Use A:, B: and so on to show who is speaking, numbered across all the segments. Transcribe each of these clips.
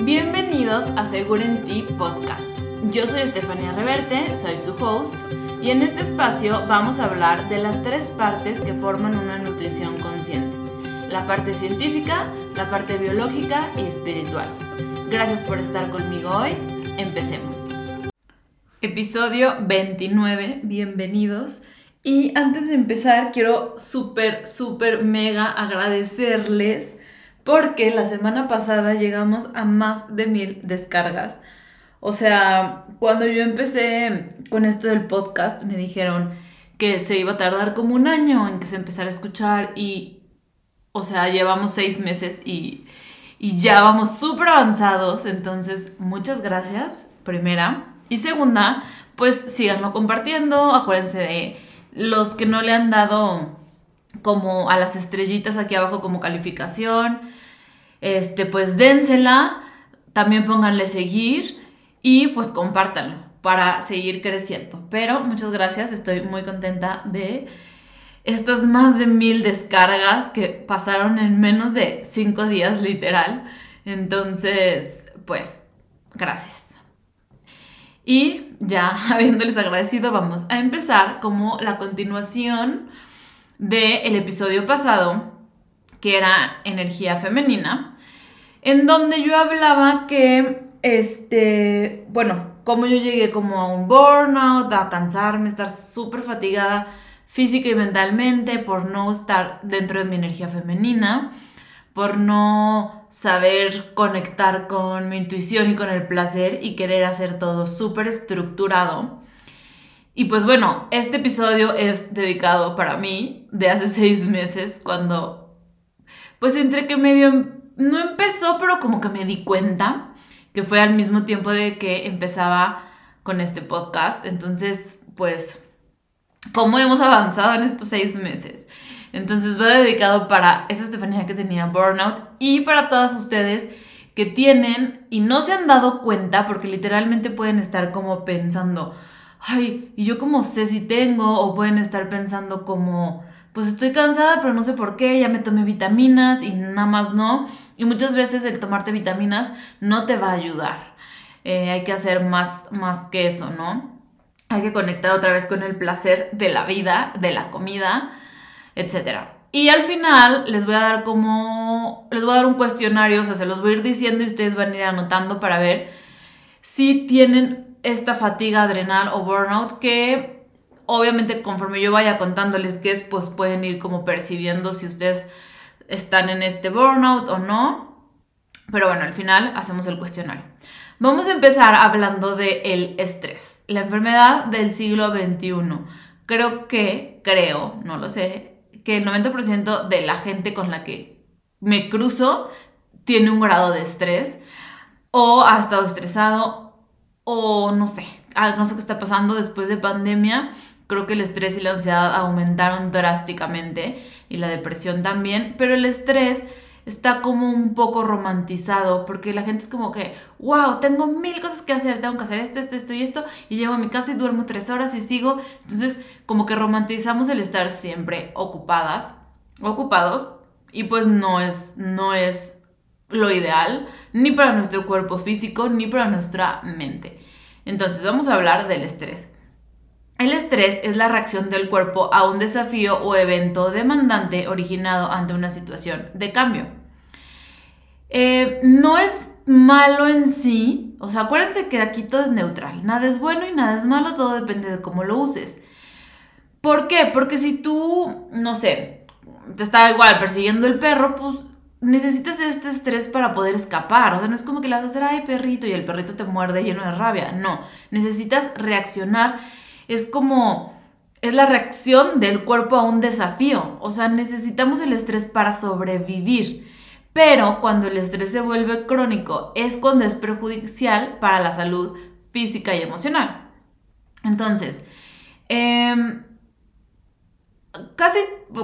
A: Bienvenidos a Seguro en Ti Podcast. Yo soy Estefanía Reverte, soy su host, y en este espacio vamos a hablar de las tres partes que forman una nutrición consciente. La parte científica, la parte biológica y espiritual. Gracias por estar conmigo hoy. Empecemos. Episodio 29, bienvenidos. Y antes de empezar, quiero súper, súper, mega agradecerles porque la semana pasada llegamos a más de mil descargas. O sea, cuando yo empecé con esto del podcast, me dijeron que se iba a tardar como un año en que se empezara a escuchar y, o sea, llevamos seis meses y, ya vamos súper avanzados. Entonces, muchas gracias, primera. Y segunda, pues síganlo compartiendo. Acuérdense de los que no le han dado como a las estrellitas aquí abajo como calificación, este, pues dénsela, también pónganle seguir y pues compártanlo para seguir creciendo. Pero muchas gracias, estoy muy contenta de estas más de mil descargas que pasaron en menos de cinco días literal. Entonces, pues, gracias. Y ya habiéndoles agradecido, vamos a empezar como la continuación del episodio pasado, que era energía femenina, en donde yo hablaba que, este, bueno, como yo llegué como a un burnout, a cansarme, estar súper fatigada física y mentalmente por no estar dentro de mi energía femenina por no saber conectar con mi intuición y con el placer y querer hacer todo súper estructurado. Y pues bueno, este episodio es dedicado para mí de hace seis meses cuando, pues entre que medio, no empezó, pero como que me di cuenta que fue al mismo tiempo de que empezaba con este podcast. Entonces, pues, ¿cómo hemos avanzado en estos seis meses? Entonces va dedicado para esa Estefanía que tenía burnout y para todas ustedes que tienen y no se han dado cuenta porque literalmente pueden estar como pensando, ay, y yo como sé si tengo o pueden estar pensando como, pues estoy cansada pero no sé por qué, ya me tomé vitaminas y nada más no. Y muchas veces el tomarte vitaminas no te va a ayudar. Eh, hay que hacer más, más que eso, ¿no? Hay que conectar otra vez con el placer de la vida, de la comida etc. Y al final les voy a dar como, les voy a dar un cuestionario, o sea, se los voy a ir diciendo y ustedes van a ir anotando para ver si tienen esta fatiga adrenal o burnout que obviamente conforme yo vaya contándoles qué es, pues pueden ir como percibiendo si ustedes están en este burnout o no. Pero bueno, al final hacemos el cuestionario. Vamos a empezar hablando del el estrés, la enfermedad del siglo XXI. Creo que, creo, no lo sé, que el 90% de la gente con la que me cruzo tiene un grado de estrés o ha estado estresado o no sé, no sé qué está pasando después de pandemia. Creo que el estrés y la ansiedad aumentaron drásticamente y la depresión también, pero el estrés está como un poco romantizado, porque la gente es como que, wow, tengo mil cosas que hacer, tengo que hacer esto, esto, esto y esto, y llego a mi casa y duermo tres horas y sigo. Entonces, como que romantizamos el estar siempre ocupadas, ocupados, y pues no es, no es lo ideal, ni para nuestro cuerpo físico, ni para nuestra mente. Entonces, vamos a hablar del estrés. El estrés es la reacción del cuerpo a un desafío o evento demandante originado ante una situación de cambio. Eh, no es malo en sí, o sea, acuérdense que aquí todo es neutral, nada es bueno y nada es malo, todo depende de cómo lo uses. ¿Por qué? Porque si tú, no sé, te está igual persiguiendo el perro, pues necesitas este estrés para poder escapar. O sea, no es como que le vas a hacer, ay, perrito, y el perrito te muerde lleno de rabia. No, necesitas reaccionar. Es como, es la reacción del cuerpo a un desafío. O sea, necesitamos el estrés para sobrevivir. Pero cuando el estrés se vuelve crónico es cuando es perjudicial para la salud física y emocional. Entonces, em, casi,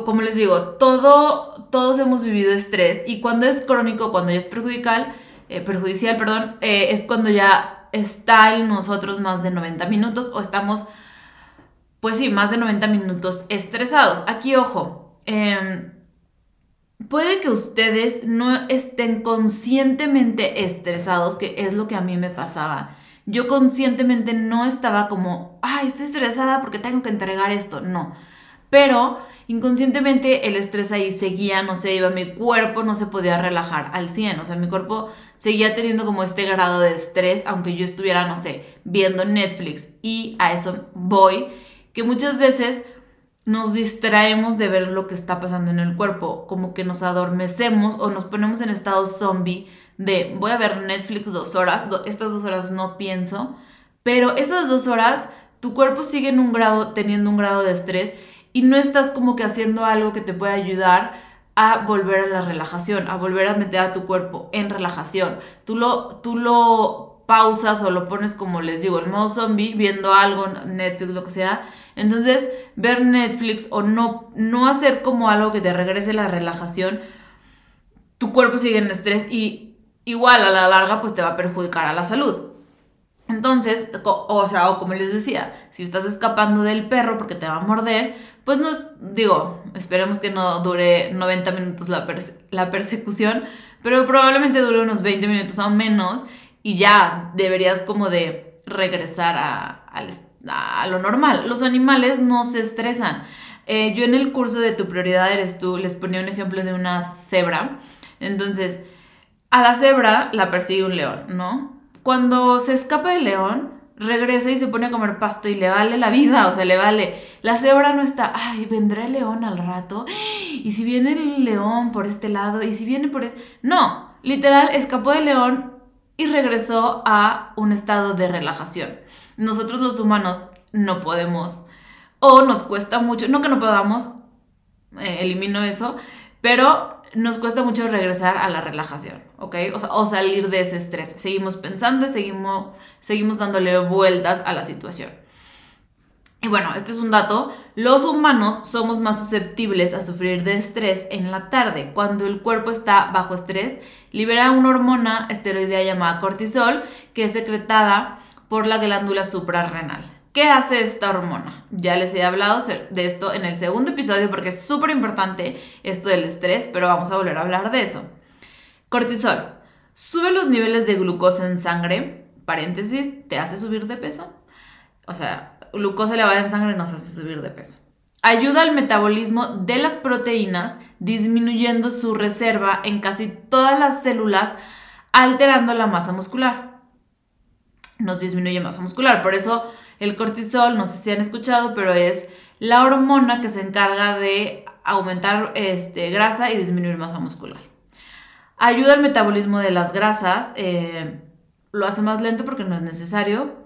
A: como les digo, todo, todos hemos vivido estrés y cuando es crónico, cuando ya es perjudicial, eh, perjudicial, perdón, eh, es cuando ya está en nosotros más de 90 minutos o estamos, pues sí, más de 90 minutos estresados. Aquí, ojo, eh, puede que ustedes no estén conscientemente estresados, que es lo que a mí me pasaba. Yo conscientemente no estaba como, ay, estoy estresada porque tengo que entregar esto. No. Pero inconscientemente el estrés ahí seguía, no sé, iba mi cuerpo, no se podía relajar al 100. O sea, mi cuerpo seguía teniendo como este grado de estrés, aunque yo estuviera, no sé, viendo Netflix. Y a eso voy, que muchas veces nos distraemos de ver lo que está pasando en el cuerpo, como que nos adormecemos o nos ponemos en estado zombie de voy a ver Netflix dos horas, estas dos horas no pienso, pero esas dos horas tu cuerpo sigue en un grado, teniendo un grado de estrés y no estás como que haciendo algo que te pueda ayudar a volver a la relajación, a volver a meter a tu cuerpo en relajación. Tú lo, tú lo pausas o lo pones como les digo, en modo zombie, viendo algo, Netflix, lo que sea, entonces, ver Netflix o no, no hacer como algo que te regrese la relajación, tu cuerpo sigue en estrés y igual a la larga pues te va a perjudicar a la salud. Entonces, o sea, o como les decía, si estás escapando del perro porque te va a morder, pues no es, digo, esperemos que no dure 90 minutos la, la persecución, pero probablemente dure unos 20 minutos o menos y ya deberías como de regresar a, a lo normal. Los animales no se estresan. Eh, yo en el curso de Tu prioridad eres tú les ponía un ejemplo de una cebra. Entonces, a la cebra la persigue un león, ¿no? Cuando se escapa el león, regresa y se pone a comer pasto y le vale la vida, o sea, le vale. La cebra no está, ay, vendrá el león al rato. Y si viene el león por este lado, y si viene por este... No, literal, escapó del león y regresó a un estado de relajación nosotros los humanos no podemos o nos cuesta mucho, no que no podamos, eh, elimino eso, pero nos cuesta mucho regresar a la relajación, ¿ok? O, salir de ese estrés. Seguimos pensando seguimos, seguimos dándole vueltas a la situación. Y bueno, este es un dato. Los humanos somos más susceptibles a sufrir de estrés en la tarde. Cuando el cuerpo está bajo estrés, libera una hormona esteroidea llamada cortisol, que es secretada por la glándula suprarrenal. ¿Qué hace esta hormona? Ya les he hablado de esto en el segundo episodio porque es súper importante esto del estrés, pero vamos a volver a hablar de eso. Cortisol. Sube los niveles de glucosa en sangre, paréntesis, te hace subir de peso. O sea, glucosa elevada en sangre nos hace subir de peso. Ayuda al metabolismo de las proteínas, disminuyendo su reserva en casi todas las células, alterando la masa muscular nos disminuye masa muscular. Por eso el cortisol, no sé si han escuchado, pero es la hormona que se encarga de aumentar este, grasa y disminuir masa muscular. Ayuda al metabolismo de las grasas, eh, lo hace más lento porque no es necesario.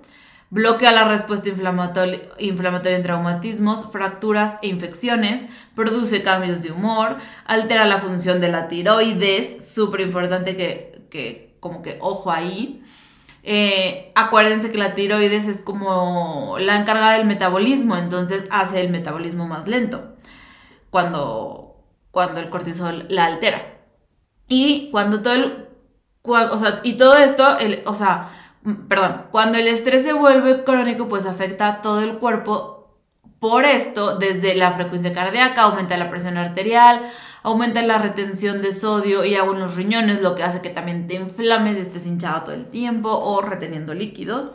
A: Bloquea la respuesta inflamatoria, en traumatismos, fracturas e infecciones. Produce cambios de humor. Altera la función de la tiroides. Súper importante que, que, como que ojo ahí. Eh, acuérdense que la tiroides es como la encargada del metabolismo, entonces hace el metabolismo más lento cuando, cuando el cortisol la altera. Y cuando todo el, o sea, y todo esto, el, o sea, perdón, cuando el estrés se vuelve crónico, pues afecta a todo el cuerpo por esto, desde la frecuencia cardíaca, aumenta la presión arterial, aumenta la retención de sodio y agua en los riñones, lo que hace que también te inflames, estés hinchado todo el tiempo o reteniendo líquidos.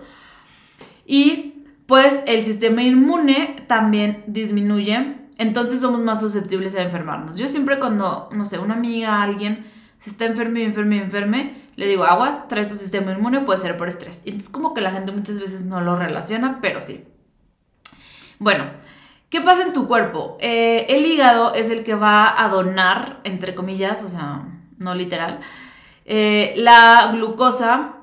A: Y pues el sistema inmune también disminuye, entonces somos más susceptibles a enfermarnos. Yo siempre cuando, no sé, una amiga, alguien se está enfermo y enfermo y enferme, le digo, aguas, traes tu sistema inmune, puede ser por estrés. Y entonces como que la gente muchas veces no lo relaciona, pero sí. Bueno, ¿qué pasa en tu cuerpo? Eh, el hígado es el que va a donar, entre comillas, o sea, no literal, eh, la glucosa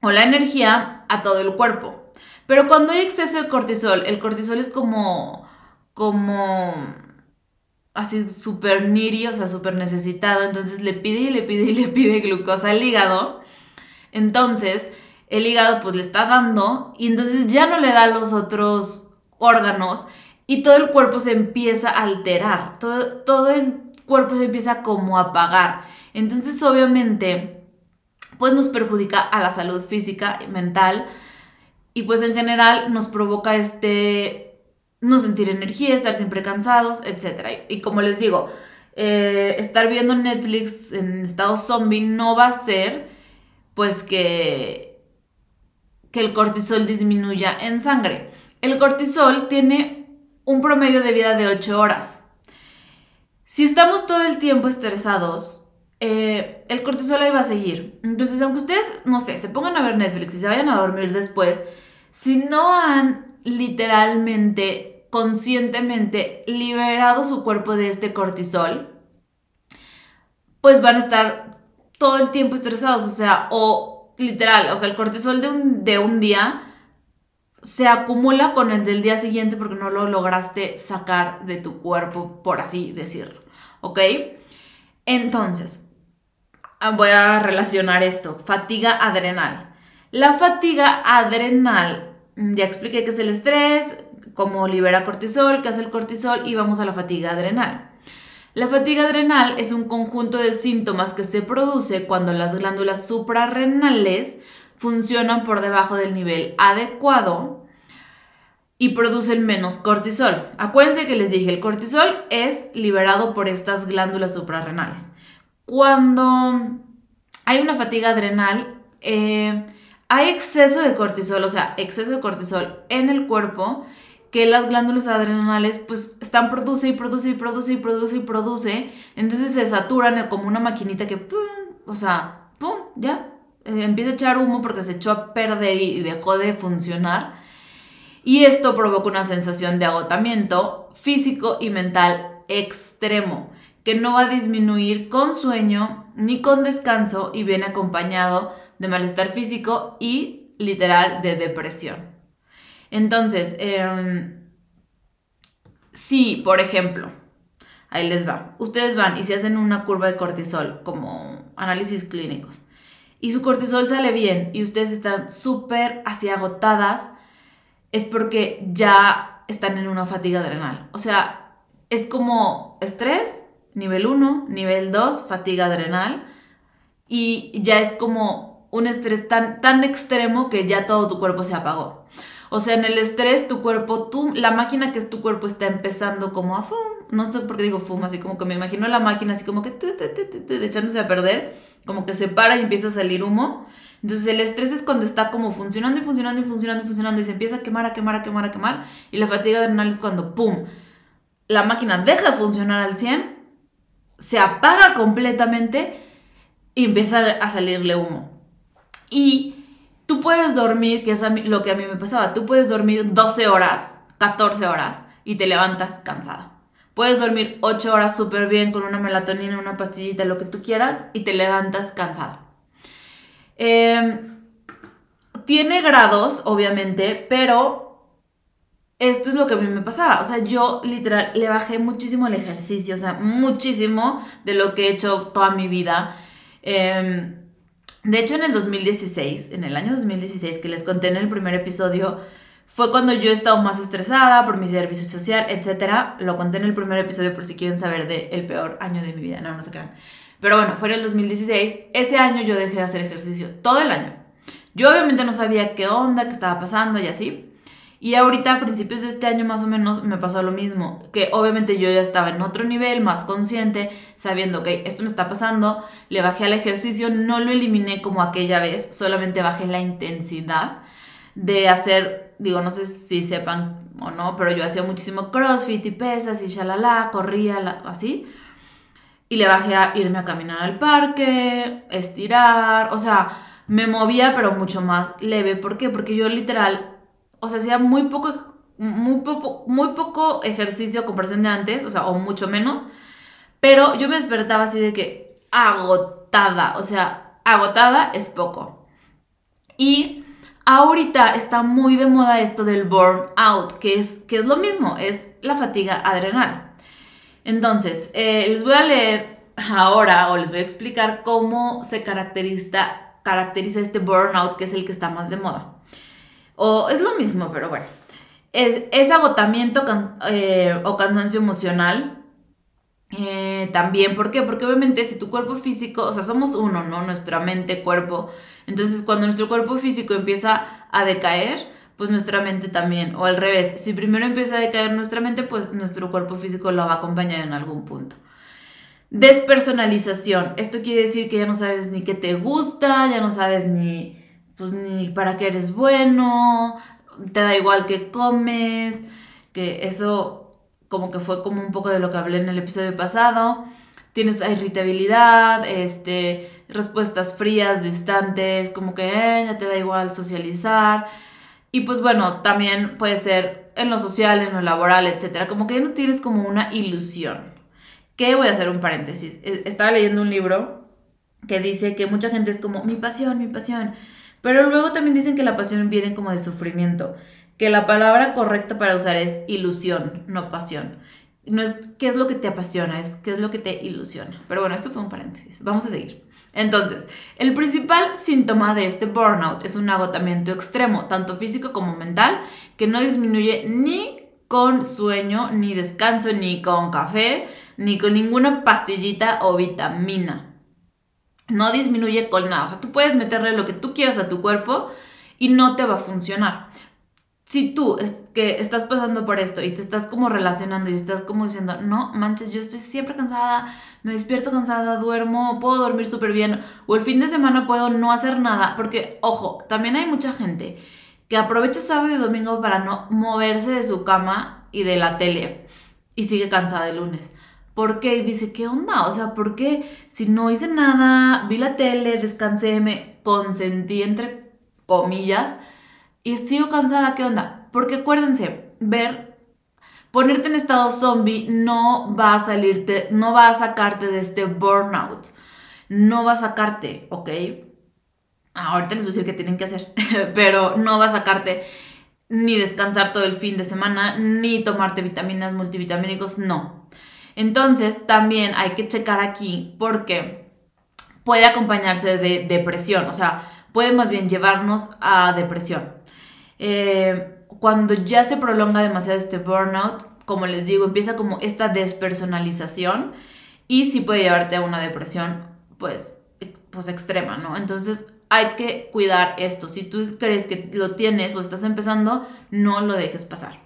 A: o la energía a todo el cuerpo. Pero cuando hay exceso de cortisol, el cortisol es como, como, así súper niri, o sea, súper necesitado, entonces le pide y le pide y le pide glucosa al hígado. Entonces, el hígado pues le está dando y entonces ya no le da los otros órganos y todo el cuerpo se empieza a alterar, todo, todo el cuerpo se empieza como a apagar. Entonces obviamente pues nos perjudica a la salud física y mental y pues en general nos provoca este no sentir energía, estar siempre cansados, etc. Y como les digo, eh, estar viendo Netflix en estado zombie no va a ser pues que, que el cortisol disminuya en sangre. El cortisol tiene un promedio de vida de 8 horas. Si estamos todo el tiempo estresados, eh, el cortisol ahí va a seguir. Entonces, aunque ustedes, no sé, se pongan a ver Netflix y se vayan a dormir después, si no han literalmente, conscientemente liberado su cuerpo de este cortisol, pues van a estar todo el tiempo estresados, o sea, o literal, o sea, el cortisol de un, de un día se acumula con el del día siguiente porque no lo lograste sacar de tu cuerpo, por así decirlo, ¿ok? Entonces, ah, voy a relacionar esto, fatiga adrenal. La fatiga adrenal, mm, ya expliqué qué es el estrés, cómo libera cortisol, qué hace el cortisol y vamos a la fatiga adrenal. La fatiga adrenal es un conjunto de síntomas que se produce cuando las glándulas suprarrenales funcionan por debajo del nivel adecuado y producen menos cortisol. Acuérdense que les dije, el cortisol es liberado por estas glándulas suprarrenales. Cuando hay una fatiga adrenal, eh, hay exceso de cortisol, o sea, exceso de cortisol en el cuerpo que las glándulas adrenales pues están produce y produce y produce y produce y produce, entonces se saturan como una maquinita que, pum, o sea, pum, ya, empieza a echar humo porque se echó a perder y dejó de funcionar. Y esto provoca una sensación de agotamiento físico y mental extremo, que no va a disminuir con sueño ni con descanso y viene acompañado de malestar físico y literal de depresión. Entonces, em, si, por ejemplo, ahí les va, ustedes van y se hacen una curva de cortisol como análisis clínicos y su cortisol sale bien y ustedes están súper así agotadas, es porque ya están en una fatiga adrenal. O sea, es como estrés, nivel 1, nivel 2, fatiga adrenal y ya es como un estrés tan, tan extremo que ya todo tu cuerpo se apagó. O sea, en el estrés, tu cuerpo, tú, la máquina que es tu cuerpo está empezando como a fum. No sé por qué digo fum, así como que me imagino la máquina así como que echándose a perder, como que se para y empieza a salir humo. Entonces el estrés es cuando está como funcionando y funcionando y funcionando y funcionando y se empieza a quemar, a quemar, a quemar, a quemar. Y la fatiga adrenal es cuando, ¡pum!, la máquina deja de funcionar al 100, se apaga completamente y empieza a salirle humo. Y tú puedes dormir, que es lo que a mí me pasaba, tú puedes dormir 12 horas, 14 horas y te levantas cansado. Puedes dormir 8 horas súper bien con una melatonina, una pastillita, lo que tú quieras y te levantas cansado. Em, tiene grados, obviamente, pero esto es lo que a mí me pasaba. O sea, yo literal le bajé muchísimo el ejercicio, o sea, muchísimo de lo que he hecho toda mi vida. Eh, de hecho, en el 2016, en el año 2016 que les conté en el primer episodio, fue cuando yo he estado más estresada por mi servicio social, etc. Lo conté en el primer episodio por si quieren saber del el peor año de mi vida, no, no se crean. Pero bueno, fue en el 2016. Ese año yo dejé de hacer ejercicio todo el año. Yo obviamente no sabía qué onda, qué estaba pasando y así. Y ahorita a principios de este año más o menos me pasó lo mismo, que obviamente yo ya estaba en otro nivel, más consciente, sabiendo que esto me está pasando, le bajé al ejercicio, no lo eliminé como aquella vez, solamente bajé la intensidad de hacer, digo, no sé si sepan o no, pero yo hacía muchísimo crossfit y pesas y shalala, corría así. Y le bajé a irme a caminar al parque, estirar, o sea, me movía pero mucho más leve. ¿Por qué? Porque yo literal o sea, hacía muy poco, muy poco, muy poco ejercicio a comparación de antes, o sea, o mucho menos, pero yo me despertaba así de que agotada, o sea, agotada es poco. Y ahorita está muy de moda esto del burnout, que es, que es lo mismo, es la fatiga adrenal. Entonces, eh, les voy a leer ahora o les voy a explicar cómo se caracteriza, caracteriza este burnout, que es el que está más de moda. O es lo mismo, pero bueno. Es, agotamiento eh, o cansancio emocional. Eh, también, ¿por qué? Porque obviamente si tu cuerpo físico, o sea, somos uno, ¿no? Nuestra mente, cuerpo. Entonces, cuando nuestro cuerpo físico empieza a decaer, pues nuestra mente también. O al revés, si primero empieza a decaer nuestra mente, pues nuestro cuerpo físico lo va a acompañar en algún punto. Despersonalización. Esto quiere decir que ya no sabes ni qué te gusta, ya no sabes ni, pues, ni para qué eres bueno, te da igual que comes, que eso como que fue como un poco de lo que hablé en el episodio pasado. Tienes irritabilidad, este, respuestas frías, distantes, como que eh, ya te da igual socializar. Y pues bueno, también puede ser en lo social, en lo laboral, etc. Como que ya no tienes como una ilusión. Que voy a hacer un paréntesis. E, estaba leyendo un libro que dice que mucha gente es como mi pasión, mi pasión. Pero luego también dicen que la pasión viene como de sufrimiento. Que la palabra correcta para usar es ilusión, no pasión. No es qué es lo que te apasiona, es qué es lo que te ilusiona. Pero bueno, esto fue un paréntesis. Vamos a seguir. Entonces, el principal síntoma de este burnout es un agotamiento extremo, tanto físico como mental, que no disminuye ni con sueño, ni descanso, ni con café, ni con ninguna pastillita o vitamina. No disminuye con nada. O sea, tú puedes meterle lo que tú quieras a tu cuerpo y no te va a funcionar si tú es que estás pasando por esto y te estás como relacionando y estás como diciendo, no manches, yo estoy siempre cansada, me despierto cansada, duermo, puedo dormir súper bien, o el fin de semana puedo no hacer nada, porque, ojo, también hay mucha gente que aprovecha sábado y domingo para no moverse de su cama y de la tele y sigue cansada el lunes. ¿Por qué? Y dice, ¿qué onda? O sea, ¿por qué si no hice nada, vi la tele, descansé, me consentí entre comillas? y sigo cansada, ¿qué onda? Porque acuérdense, ver, ponerte en estado zombie no va a salirte, no va a sacarte de este burnout, no va a sacarte, ¿ok? Ahorita les voy a decir qué tienen que hacer, pero no va a sacarte ni descansar todo el fin de semana, ni tomarte vitaminas multivitamínicos, no. Entonces, también hay que checar aquí porque puede acompañarse de depresión, o sea, puede más bien llevarnos a depresión. Eh, cuando ya se prolonga demasiado este burnout, como les digo, empieza como esta despersonalización y sí puede llevarte a una depresión, pues, pues extrema, ¿no? Entonces hay que cuidar esto. Si tú crees que lo tienes o estás empezando, no lo dejes pasar.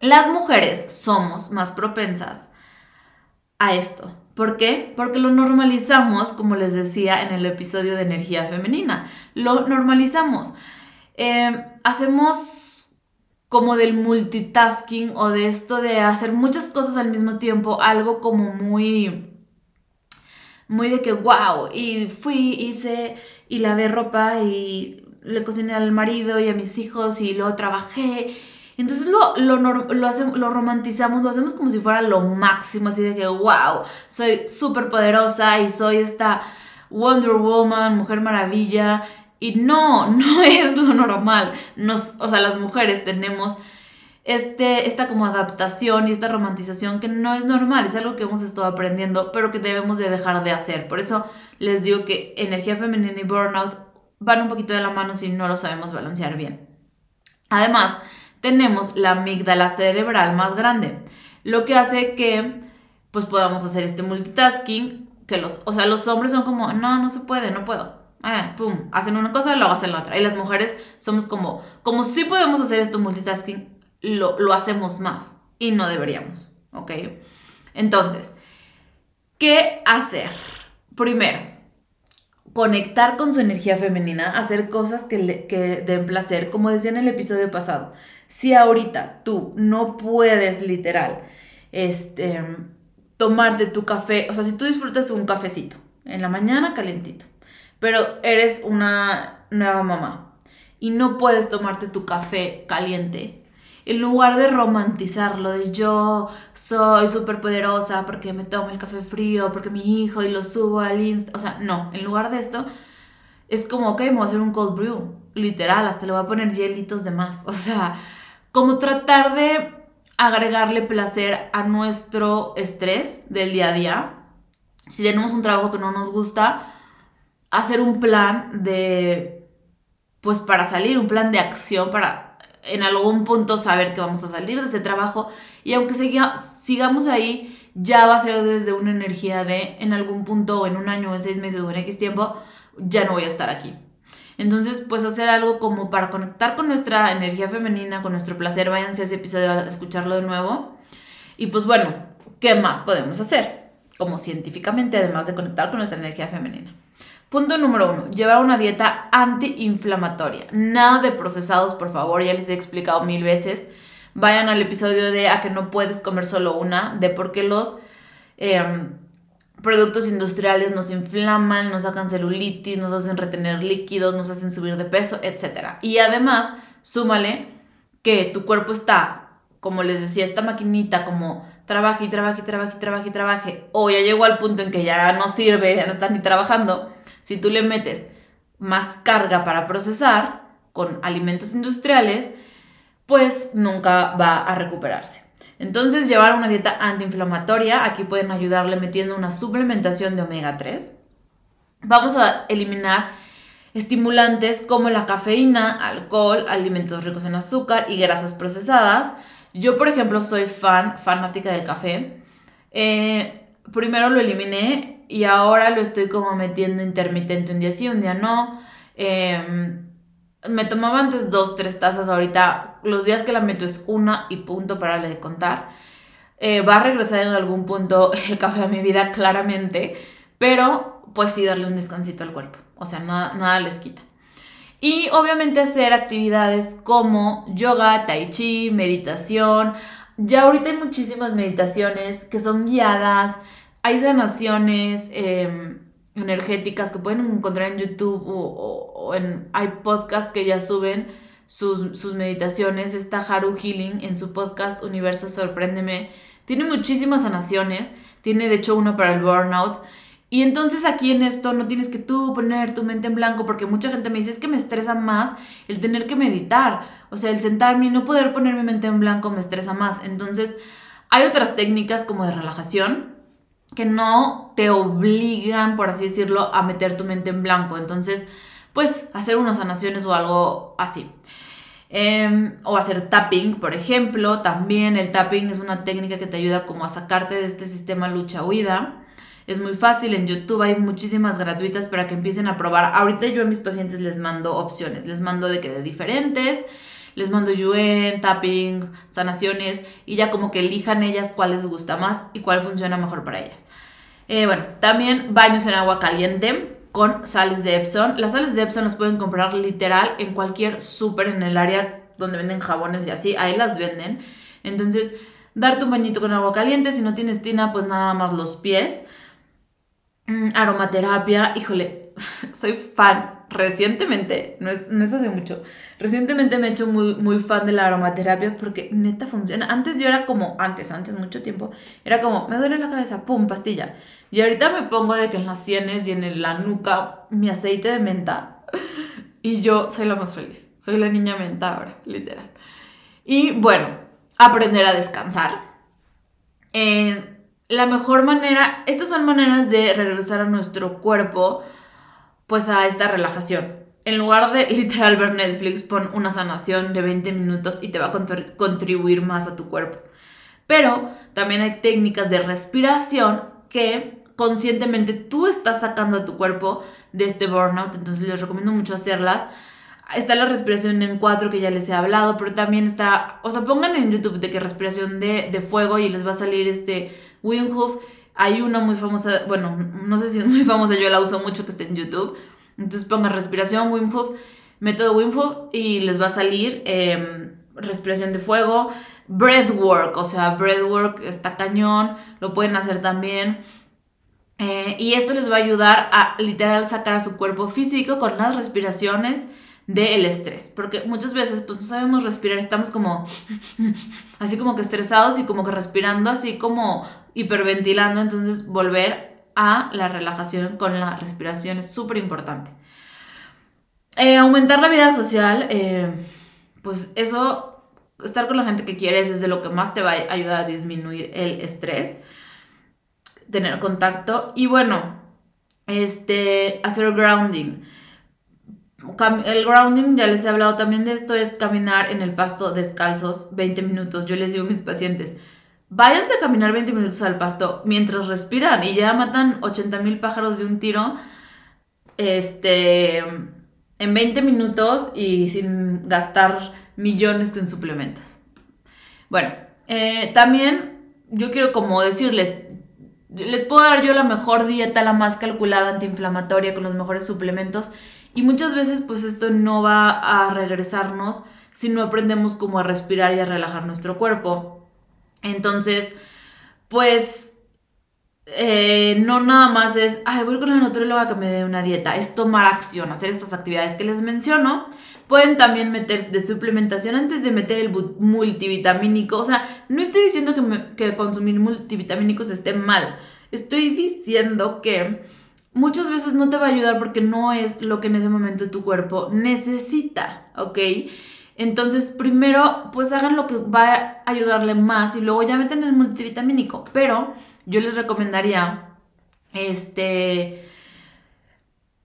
A: Las mujeres somos más propensas a esto. ¿Por qué? Porque lo normalizamos, como les decía en el episodio de energía femenina. Lo normalizamos. Em, hacemos como del multitasking o de esto de hacer muchas cosas al mismo tiempo, algo como muy, muy de que, wow, y fui, hice y lavé ropa y le cociné al marido y a mis hijos y luego trabajé. Entonces lo, lo, lo, hacemos, lo romantizamos, lo hacemos como si fuera lo máximo, así de que, wow, soy súper poderosa y soy esta Wonder Woman, Mujer Maravilla, y no, no es lo normal. Nos, o sea, las mujeres tenemos este, esta como adaptación y esta romantización que no es normal, es algo que hemos estado aprendiendo, pero que debemos de dejar de hacer. Por eso les digo que energía femenina y burnout van un poquito de la mano si no lo sabemos balancear bien. Además, tenemos la amígdala cerebral más grande, lo que hace que pues podamos hacer este multitasking, que los, o sea, los hombres son como, no, no se puede, no puedo ah, pum, hacen una cosa, luego hacen la otra. Y las mujeres somos como, como si podemos hacer esto multitasking, lo, lo hacemos más y no deberíamos, ¿ok? Entonces, ¿qué hacer? Primero, conectar con su energía femenina, hacer cosas que, le, que den placer, como decía en el episodio pasado. Si ahorita tú no puedes literal, este, tomarte tu café, o sea, si tú disfrutas un cafecito en la mañana calentito, pero eres una nueva mamá y no puedes tomarte tu café caliente. En lugar de romantizarlo, de yo soy súper poderosa porque me tomo el café frío, porque mi hijo y lo subo al Insta. O sea, no, en lugar de esto, es como, ok, me voy a hacer un cold brew. Literal, hasta le voy a poner hielitos de más. O sea, como tratar de agregarle placer a nuestro estrés del día a día. Si tenemos un trabajo que no nos gusta, hacer un plan de, pues para salir, un plan de acción para en algún punto saber que vamos a salir de ese trabajo y aunque sigamos ahí, ya va a ser desde una energía de en algún punto o en un año o en seis meses o en X tiempo, ya no voy a estar aquí. Entonces, pues hacer algo como para conectar con nuestra energía femenina, con nuestro placer, váyanse a ese episodio a escucharlo de nuevo. Y pues bueno, ¿qué más podemos hacer? como científicamente, además de conectar con nuestra energía femenina. Punto número uno, llevar una dieta antiinflamatoria. Nada de procesados, por favor, ya les he explicado mil veces. Vayan al episodio de a que no puedes comer solo una, de por qué los em, productos industriales nos inflaman, nos sacan celulitis, nos hacen retener líquidos, nos hacen subir de peso, etc. Y además, súmale que tu cuerpo está, como les decía, esta maquinita como trabaje y trabaje y trabaje y trabaje y trabaje, o ya llegó al punto en que ya no sirve, ya no está ni trabajando si tú le metes más carga para procesar con alimentos industriales, pues nunca va a recuperarse. Entonces, llevar una dieta antiinflamatoria, aquí pueden ayudarle metiendo una suplementación de omega 3. Vamos a eliminar estimulantes como la cafeína, alcohol, alimentos ricos en azúcar y grasas procesadas. Yo, por ejemplo, soy fan, fanática del café. Eh, primero lo eliminé y ahora lo estoy como metiendo intermitente, un día sí, un día no. Em, me tomaba antes dos, tres tazas, ahorita los días que la meto es una y punto para de contar. Eh, va a regresar en algún punto el café a mi vida, claramente, pero pues sí darle un descansito al cuerpo, o sea, nada, nada les quita. Y obviamente hacer actividades como yoga, tai chi, meditación. Ya ahorita hay muchísimas meditaciones que son guiadas, hay sanaciones em, energéticas que pueden encontrar en YouTube o, en, hay podcasts que ya suben sus, sus, meditaciones. Está Haru Healing en su podcast Universo Sorpréndeme. Tiene muchísimas sanaciones. Tiene de hecho uno para el burnout. Y entonces aquí en esto no tienes que tú poner tu mente en blanco porque mucha gente me dice es que me estresa más el tener que meditar. O sea, el sentarme y no poder poner mi mente en blanco me estresa más. Entonces hay otras técnicas como de relajación que no te obligan, por así decirlo, a meter tu mente en blanco. Entonces, pues hacer unas sanaciones o algo así. Em, o hacer tapping, por ejemplo. También el tapping es una técnica que te ayuda como a sacarte de este sistema lucha-huida. Es muy fácil, en YouTube hay muchísimas gratuitas para que empiecen a probar. Ahorita yo a mis pacientes les mando opciones, les mando de que de diferentes, les mando yuen, tapping, sanaciones y ya como que elijan ellas cuál les gusta más y cuál funciona mejor para ellas. Eh, bueno, también baños en agua caliente con sales de Epson. Las sales de Epson las pueden comprar literal en cualquier súper en el área donde venden jabones y así, ahí las venden. Entonces, darte un bañito con agua caliente, si no tienes tina, pues nada más los pies. Mm, aromaterapia, híjole, soy fan recientemente, no es, no es hace mucho, recientemente me he hecho muy, muy fan de la aromaterapia porque neta funciona. Antes yo era como, antes, antes, mucho tiempo, era como, me duele la cabeza, pum, pastilla. Y ahorita me pongo de que en las sienes y en la nuca mi aceite de menta. Y yo soy la más feliz. Soy la niña menta ahora, literal. Y bueno, aprender a descansar. Eh, la mejor manera, estas son maneras de regresar a nuestro cuerpo pues a esta relajación. En lugar de literal ver Netflix, pon una sanación de 20 minutos y te va a contribuir más a tu cuerpo. Pero también hay técnicas de respiración que conscientemente tú estás sacando a tu cuerpo de este burnout, entonces les recomiendo mucho hacerlas. Está la respiración en cuatro que ya les he hablado, pero también está, o sea, pongan en YouTube de que respiración de, de fuego y les va a salir este Wim hay una muy famosa, bueno, no sé si es muy famosa, yo la uso mucho que está en YouTube. Entonces pongan respiración Wim método Wim y les va a salir em, respiración de fuego, breathwork, o sea, breathwork está cañón, lo pueden hacer también. Eh, y esto les va a ayudar a literal sacar a su cuerpo físico con las respiraciones del estrés, porque muchas veces pues no sabemos respirar, estamos como así como que estresados y como que respirando así como hiperventilando, entonces volver a la relajación con la respiración es súper importante. Eh, aumentar la vida social, eh, pues eso, estar con la gente que quieres es de lo que más te va a ayudar a disminuir el estrés, tener contacto y bueno, este, hacer grounding el grounding, ya les he hablado también de esto, es caminar en el pasto descalzos 20 minutos. Yo les digo a mis pacientes, váyanse a caminar 20 minutos al pasto mientras respiran y ya matan 80 mil pájaros de un tiro este, en 20 minutos y sin gastar millones en suplementos. Bueno, eh, también yo quiero como decirles, les puedo dar yo la mejor dieta, la más calculada, antiinflamatoria, con los mejores suplementos. Y muchas veces pues esto no va a regresarnos si no aprendemos cómo a respirar y a relajar nuestro cuerpo. Entonces, pues eh, no nada más es, ay, voy con la nutróloga que me dé una dieta, es tomar acción, hacer estas actividades que les menciono. Pueden también meter de suplementación antes de meter el multivitamínico. O sea, no estoy diciendo que, que consumir multivitamínicos esté mal. Estoy diciendo que muchas veces no te va a ayudar porque no es lo que en ese momento tu cuerpo necesita, ¿ok? Entonces, primero, pues hagan lo que va a ayudarle más y luego ya meten el multivitamínico. Pero yo les recomendaría, este,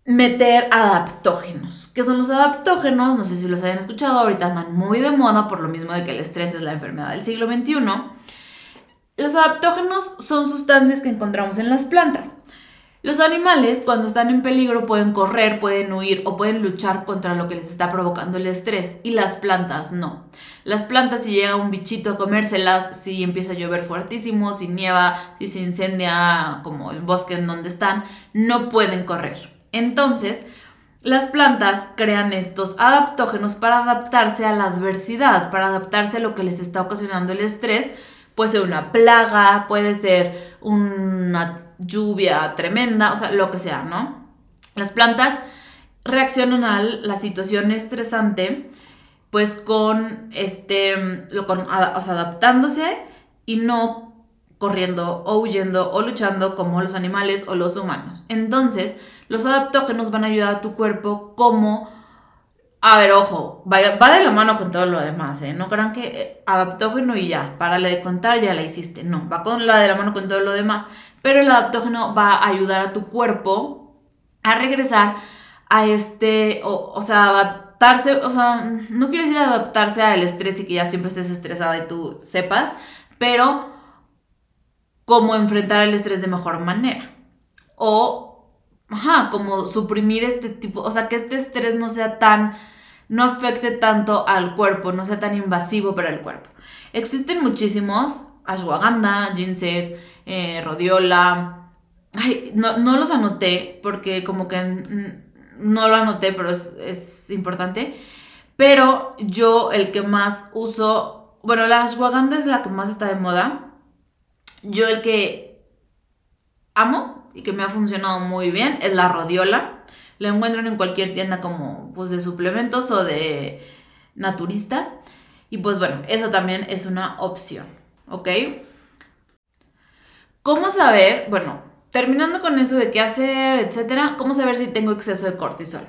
A: meter adaptógenos. ¿Qué son los adaptógenos? No sé si los hayan escuchado, ahorita andan muy de moda por lo mismo de que el estrés es la enfermedad del siglo XXI. Los adaptógenos son sustancias que encontramos en las plantas. Los animales, cuando están en peligro, pueden correr, pueden huir o pueden luchar contra lo que les está provocando el estrés y las plantas no. Las plantas, si llega un bichito a comérselas, si empieza a llover fuertísimo, si nieva, si se incendia como el bosque en donde están, no pueden correr. Entonces, las plantas crean estos adaptógenos para adaptarse a la adversidad, para adaptarse a lo que les está ocasionando el estrés. Puede ser una plaga, puede ser una lluvia tremenda, o sea, lo que sea, ¿no? Las plantas reaccionan a la situación estresante, pues con este, lo con, o sea, adaptándose y no corriendo o huyendo o luchando como los animales o los humanos. Entonces, los adaptógenos van a ayudar a tu cuerpo como... A ver, ojo, va, va de la mano con todo lo demás, ¿eh? No crean que eh, adaptógeno y ya, párale de contar, ya la hiciste. No, va con la de la mano con todo lo demás pero el adaptógeno va a ayudar a tu cuerpo a regresar a este, o, sea, adaptarse, o sea, no quiero decir adaptarse al estrés y que ya siempre estés estresada y tú sepas, pero cómo enfrentar el estrés de mejor manera. O, ajá, como suprimir este tipo, o sea, que este estrés no sea tan, no afecte tanto al cuerpo, no sea tan invasivo para el cuerpo. Existen muchísimos, ashwagandha, ginseng, eh, rodiola. Ay, no, los anoté porque como que no lo anoté, pero es, importante. Pero yo el que más uso, bueno, la ashwagandha es la que más está de moda. Yo el que amo y que me ha funcionado muy bien es la rodiola. La encuentran en cualquier tienda como pues de suplementos o de naturista. Y pues bueno, eso también es una opción, ¿ok? ¿Cómo saber, bueno, terminando con eso de qué hacer, etcétera, cómo saber si tengo exceso de cortisol?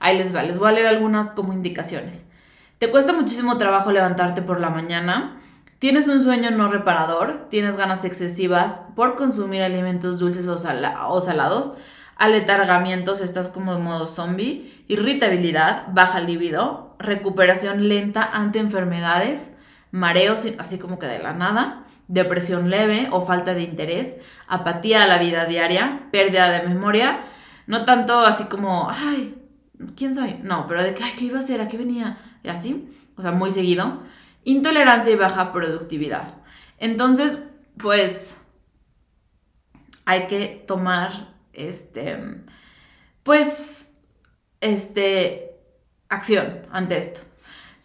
A: Ahí les va, les voy a leer algunas como indicaciones. ¿Te cuesta muchísimo trabajo levantarte por la mañana? ¿Tienes un sueño no reparador? ¿Tienes ganas excesivas por consumir alimentos dulces o, salados? Aletargamientos, estás como en modo zombie. Irritabilidad, baja libido. Recuperación lenta ante enfermedades. Mareos, así como que de la nada depresión leve o falta de interés, apatía a la vida diaria, pérdida de memoria, no tanto así como, ay, ¿quién soy? No, pero de que, ay, ¿qué iba a hacer? ¿A qué venía? Y así, o sea, muy seguido. Intolerancia y baja productividad. Entonces, pues, hay que tomar, este, pues, este, acción ante esto.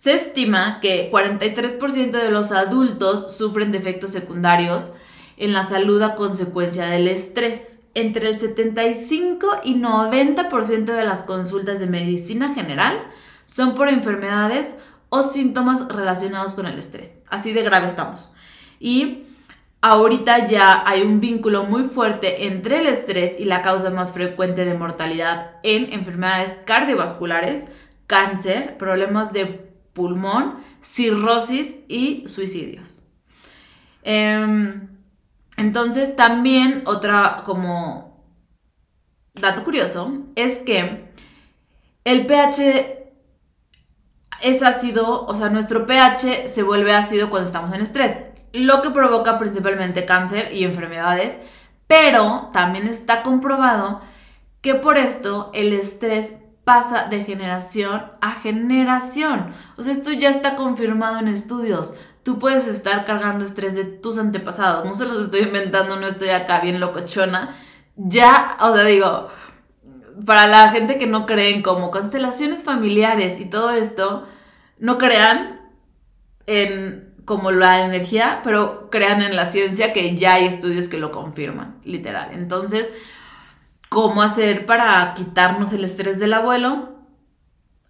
A: Se estima que 43% de los adultos sufren de efectos secundarios en la salud a consecuencia del estrés. Entre el 75 y 90% de las consultas de medicina general son por enfermedades o síntomas relacionados con el estrés. Así de grave estamos. Y ahorita ya hay un vínculo muy fuerte entre el estrés y la causa más frecuente de mortalidad en enfermedades cardiovasculares, cáncer, problemas de pulmón, cirrosis y suicidios. Em, entonces también otra como dato curioso es que el pH es ácido, o sea, nuestro pH se vuelve ácido cuando estamos en estrés, lo que provoca principalmente cáncer y enfermedades, pero también está comprobado que por esto el estrés pasa de generación a generación. O sea, esto ya está confirmado en estudios. tú puedes estar cargando estrés de tus antepasados. No se los estoy inventando, no estoy acá bien locochona. Ya, o sea, digo, para la gente que no cree en como constelaciones familiares y todo esto, no crean en como la energía, pero crean en la ciencia que ya hay estudios que lo confirman, literal. Entonces, ¿cómo hacer para quitarnos el estrés del abuelo?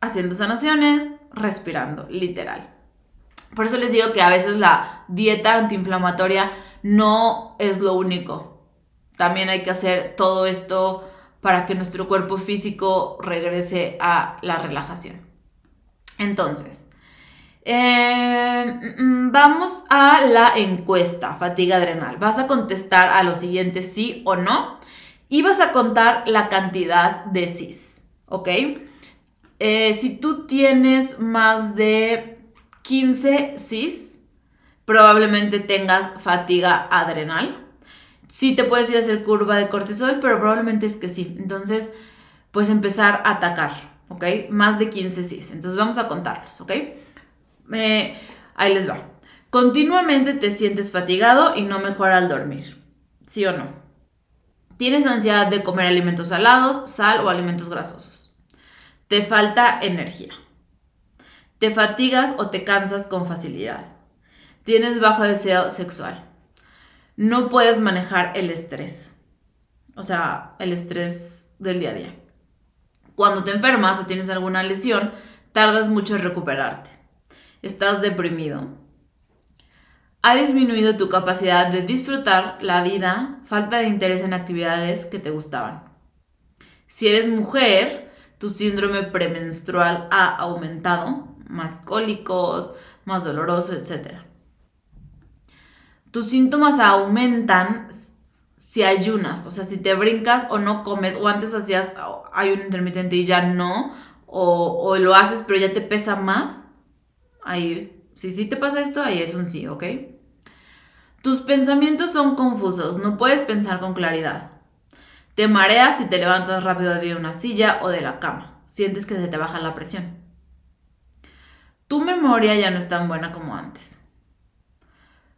A: Haciendo sanaciones, respirando, literal. Por eso les digo que a veces la dieta antiinflamatoria no es lo único. También hay que hacer todo esto para que nuestro cuerpo físico regrese a la relajación. Entonces, eh, mm, vamos a la encuesta, fatiga adrenal. Vas a contestar a lo siguiente sí o no y vas a contar la cantidad de cis, ¿ok? Eh, si tú tienes más de 15 cis, probablemente tengas fatiga adrenal. Sí te puedes ir a hacer curva de cortisol, pero probablemente es que sí. Entonces, puedes empezar a atacar, ¿ok? Más de 15 cis. Entonces vamos a contarlos, ¿ok? ahí les va. Continuamente te sientes fatigado y no mejora al dormir. ¿Sí o no? Tienes ansiedad de comer alimentos salados, sal o alimentos grasosos. Te falta energía. Te fatigas o te cansas con facilidad. Tienes bajo deseo sexual. No puedes manejar el estrés. O sea, el estrés del día a día. Cuando te enfermas o tienes alguna lesión, tardas mucho en recuperarte estás deprimido. Ha disminuido tu capacidad de disfrutar la vida, falta de interés en actividades que te gustaban. Si eres mujer, tu síndrome premenstrual ha aumentado, más cólicos, más doloroso, etc. Tus síntomas aumentan si ayunas, o sea, si te brincas o no comes, o antes hacías hay un intermitente y ya no, o, o lo haces pero ya te pesa más, Ahí, si sí te pasa esto, ahí es un sí, ¿ok? Tus pensamientos son confusos, no puedes pensar con claridad. Te mareas si te levantas rápido de una silla o de la cama. Sientes que se te baja la presión. Tu memoria ya no es tan buena como antes.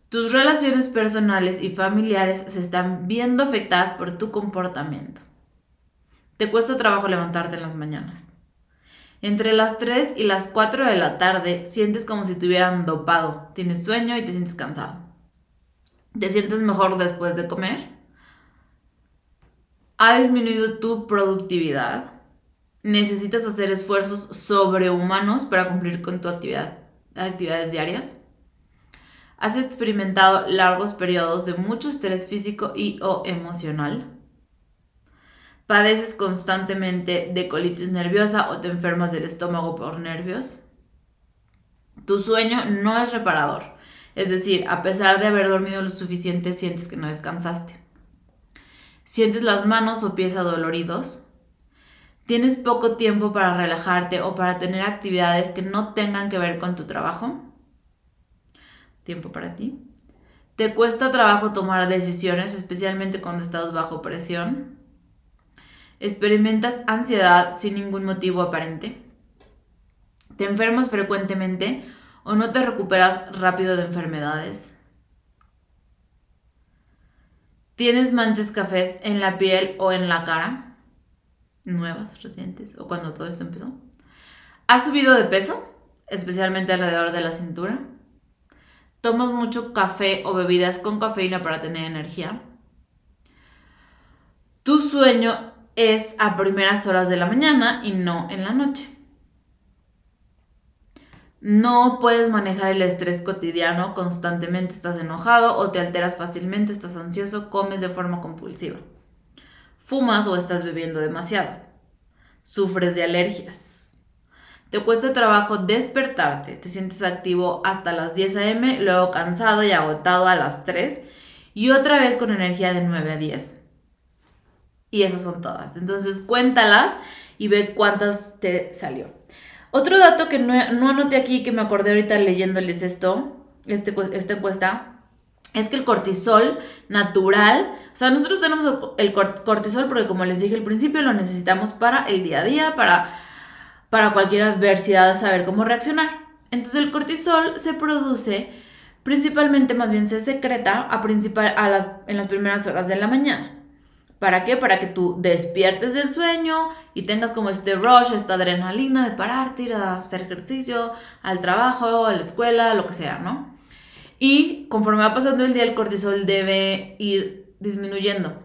A: Tus relaciones personales y familiares se están viendo afectadas por tu comportamiento. Te cuesta trabajo levantarte en las mañanas. Entre las 3 y las 4 de la tarde sientes como si te hubieran dopado. Tienes sueño y te sientes cansado. ¿Te sientes mejor después de comer? ¿Ha disminuido tu productividad? ¿Necesitas hacer esfuerzos sobrehumanos para cumplir con tu actividad, actividades diarias? ¿Has experimentado largos periodos de mucho estrés físico y o emocional? padeces constantemente de colitis nerviosa o te enfermas del estómago por nervios. Tu sueño no es reparador, es decir, a pesar de haber dormido lo suficiente, sientes que no descansaste. Sientes las manos o pies adoloridos. Tienes poco tiempo para relajarte o para tener actividades que no tengan que ver con tu trabajo. Tiempo para ti. Te cuesta trabajo tomar decisiones, especialmente cuando estás bajo presión. Experimentas ansiedad sin ningún motivo aparente. Te enfermas frecuentemente o no te recuperas rápido de enfermedades. Tienes manchas cafés en la piel o en la cara. Nuevas, recientes, o cuando todo esto empezó. ¿Has subido de peso? Especialmente alrededor de la cintura. ¿Tomas mucho café o bebidas con cafeína para tener energía? Tu sueño es a primeras horas de la mañana y no en la noche. No puedes manejar el estrés cotidiano, constantemente estás enojado o te alteras fácilmente, estás ansioso, comes de forma compulsiva. Fumas o estás bebiendo demasiado. Sufres de alergias. Te cuesta trabajo despertarte, te sientes activo hasta las 10 a.m., luego cansado y agotado a las 3 y otra vez con energía de 9 a 10 y esas son todas. Entonces cuéntalas y ve cuántas te salió. Otro dato que no, anoté aquí, que me acordé ahorita leyéndoles esto, este, esta encuesta, es que el cortisol natural, o sea, nosotros tenemos el cortisol porque como les dije al principio, lo necesitamos para el día a día, para, para cualquier adversidad, saber cómo reaccionar. Entonces el cortisol se produce principalmente más bien se secreta a a las, en las primeras horas de la mañana. ¿Para qué? Para que tú despiertes del sueño y tengas como este rush, esta adrenalina de pararte, ir a hacer ejercicio, al trabajo, a la escuela, lo que sea, ¿no? Y conforme va pasando el día, el cortisol debe ir disminuyendo.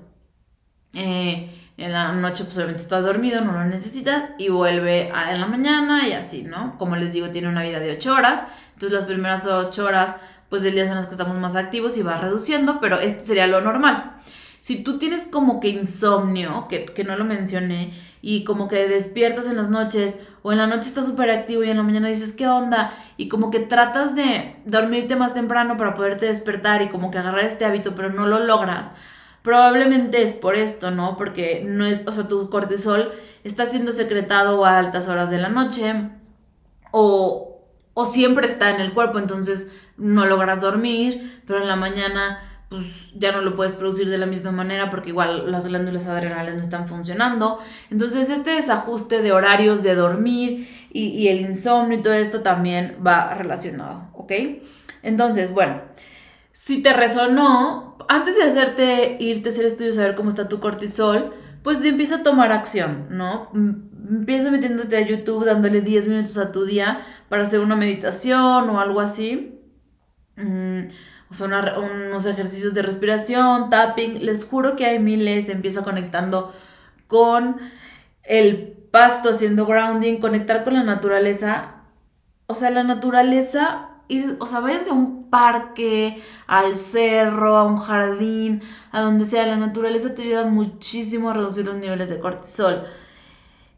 A: Eh, en la noche pues obviamente estás dormido, no lo necesitas y vuelve a, en la mañana y así, ¿no? Como les digo, tiene una vida de 8 horas, entonces las primeras 8 horas pues del día son las que estamos más activos y va reduciendo, pero esto sería lo normal. Si tú tienes como que insomnio, que, que no lo mencioné, y como que despiertas en las noches, o en la noche estás súper activo y en la mañana dices, ¿qué onda? Y como que tratas de dormirte más temprano para poderte despertar y como que agarrar este hábito, pero no lo logras. Probablemente es por esto, ¿no? Porque no es, o sea, tu cortisol está siendo secretado a altas horas de la noche o, o siempre está en el cuerpo, entonces no logras dormir, pero en la mañana pues ya no lo puedes producir de la misma manera porque igual las glándulas adrenales no están funcionando. Entonces este desajuste de horarios de dormir y, el insomnio y todo esto también va relacionado, ¿ok? Entonces, bueno, si te resonó, antes de hacerte irte a hacer estudios a ver cómo está tu cortisol, pues empieza a tomar acción, ¿no? Empieza metiéndote a YouTube, dándole 10 minutos a tu día para hacer una meditación o algo así. Mm, o sea, unos ejercicios de respiración, tapping. Les juro que hay miles. Empieza conectando con el pasto, haciendo grounding, conectar con la naturaleza. O sea, la naturaleza, o sea, váyanse a un parque, al cerro, a un jardín, a donde sea. La naturaleza te ayuda muchísimo a reducir los niveles de cortisol.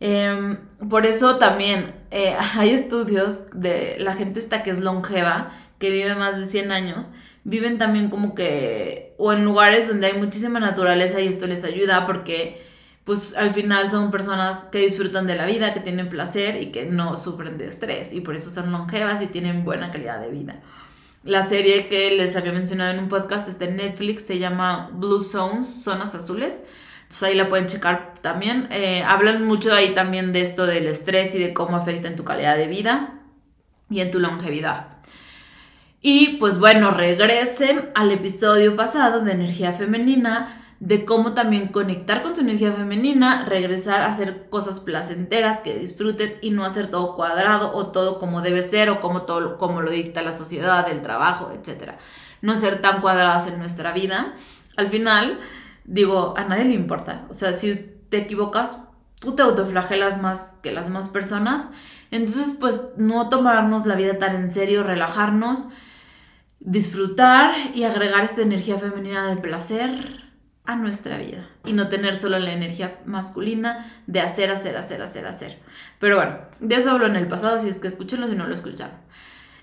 A: Em, por eso también eh, hay estudios de la gente esta que es longeva, que vive más de 100 años, viven también como que, o en lugares donde hay muchísima naturaleza y esto les ayuda porque pues al final son personas que disfrutan de la vida, que tienen placer y que no sufren de estrés y por eso son longevas y tienen buena calidad de vida. La serie que les había mencionado en un podcast está en Netflix, se llama Blue Zones, Zonas Azules. Entonces ahí la pueden checar también. Eh, hablan mucho ahí también de esto del estrés y de cómo afecta en tu calidad de vida y en tu longevidad. Y pues bueno, regresen al episodio pasado de energía femenina, de cómo también conectar con su energía femenina, regresar a hacer cosas placenteras que disfrutes y no hacer todo cuadrado o todo como debe ser o como todo como lo dicta la sociedad, el trabajo, etc. No ser tan cuadradas en nuestra vida. Al final, digo, a nadie le importa. O sea, si te equivocas, tú te autoflagelas más que las demás personas. Entonces, pues no tomarnos la vida tan en serio, relajarnos disfrutar y agregar esta energía femenina de placer a nuestra vida y no tener solo la energía masculina de hacer, hacer, hacer, hacer, hacer. Pero bueno, de eso hablo en el pasado, así es que escúchenlo si no lo escucharon.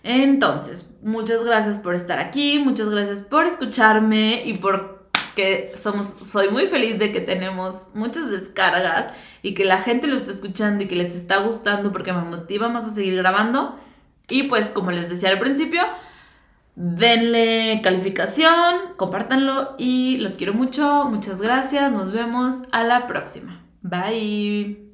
A: Entonces, muchas gracias por estar aquí, muchas gracias por escucharme y por que somos, soy muy feliz de que tenemos muchas descargas y que la gente lo está escuchando y que les está gustando porque me motiva más a seguir grabando. Y pues, como les decía al principio, denle calificación, compártanlo y los quiero mucho. Muchas gracias. Nos vemos a la próxima. Bye.